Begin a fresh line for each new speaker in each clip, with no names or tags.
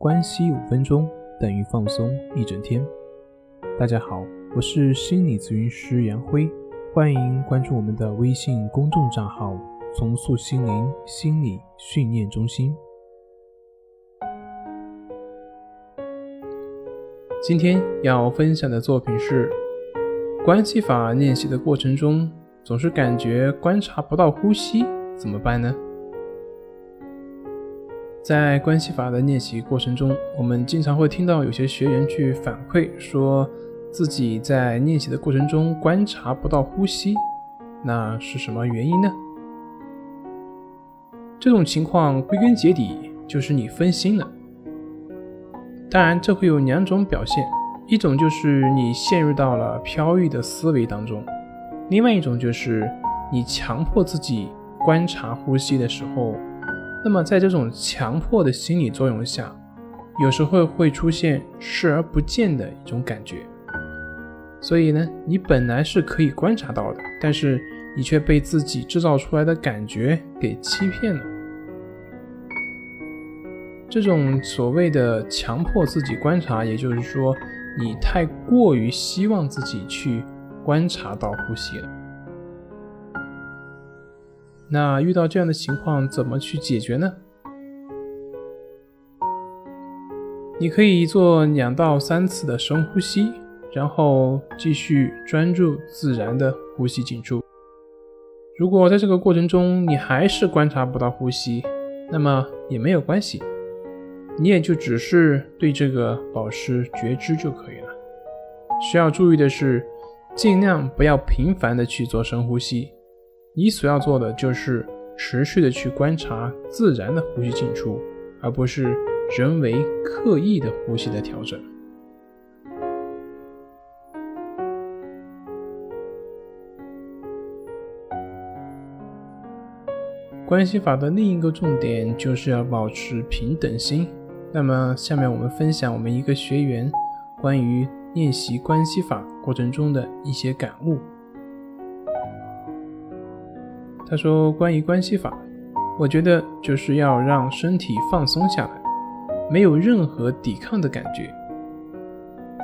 关系五分钟等于放松一整天。大家好，我是心理咨询师杨辉，欢迎关注我们的微信公众账号“重塑心灵心理训练中心”。今天要分享的作品是关系法练习的过程中，总是感觉观察不到呼吸，怎么办呢？在关系法的练习过程中，我们经常会听到有些学员去反馈，说自己在练习的过程中观察不到呼吸，那是什么原因呢？这种情况归根结底就是你分心了。当然，这会有两种表现，一种就是你陷入到了飘逸的思维当中，另外一种就是你强迫自己观察呼吸的时候。那么，在这种强迫的心理作用下，有时候会出现视而不见的一种感觉。所以呢，你本来是可以观察到的，但是你却被自己制造出来的感觉给欺骗了。这种所谓的强迫自己观察，也就是说，你太过于希望自己去观察到呼吸了。那遇到这样的情况，怎么去解决呢？你可以做两到三次的深呼吸，然后继续专注自然的呼吸进出。如果在这个过程中你还是观察不到呼吸，那么也没有关系，你也就只是对这个保持觉知就可以了。需要注意的是，尽量不要频繁的去做深呼吸。你所要做的就是持续的去观察自然的呼吸进出，而不是人为刻意的呼吸的调整。关系法的另一个重点就是要保持平等心。那么，下面我们分享我们一个学员关于练习关系法过程中的一些感悟。他说：“关于关系法，我觉得就是要让身体放松下来，没有任何抵抗的感觉。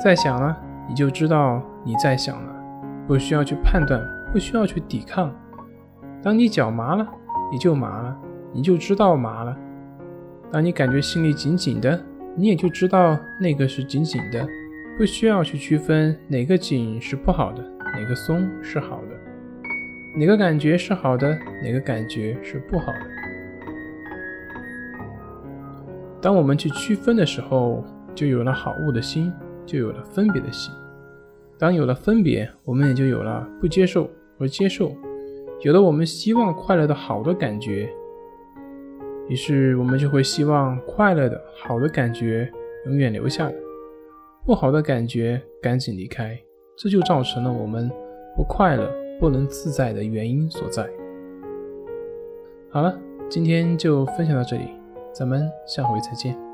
在想了，你就知道你在想了，不需要去判断，不需要去抵抗。当你脚麻了，你就麻了，你就知道麻了。当你感觉心里紧紧的，你也就知道那个是紧紧的，不需要去区分哪个紧是不好的，哪个松是好的。”哪个感觉是好的，哪个感觉是不好的？当我们去区分的时候，就有了好恶的心，就有了分别的心。当有了分别，我们也就有了不接受和接受，有了我们希望快乐的好的感觉，于是我们就会希望快乐的好的感觉永远留下来，不好的感觉赶紧离开，这就造成了我们不快乐。不能自在的原因所在。好了，今天就分享到这里，咱们下回再见。